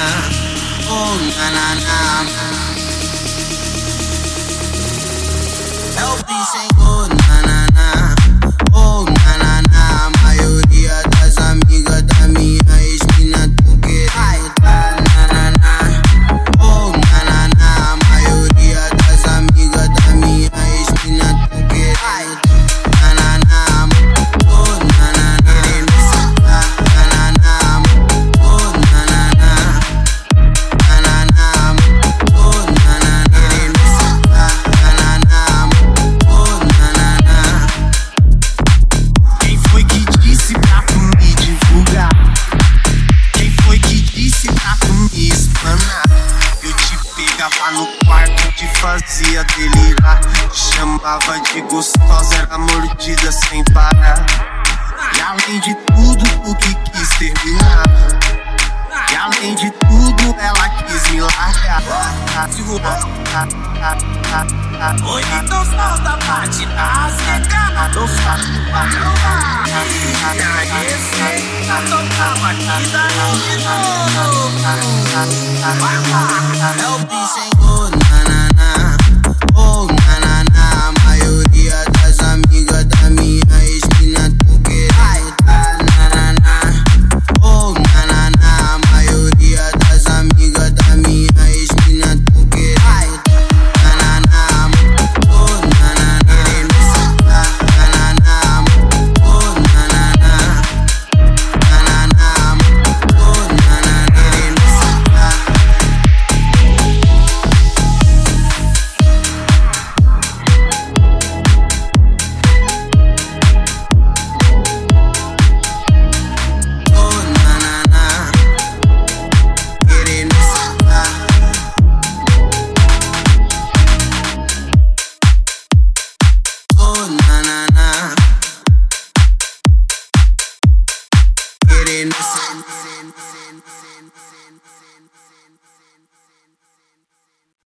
Oh na na na na fazia delirar. Chamava de gostosa, era mordida sem parar. E além de tudo, o que quis terminar. E além de tudo, ela quis me largar. Oi, então solta a parte da seca Tô falando pra provar E a receita tocava aqui daí de novo Vai lá É o bicho, hein?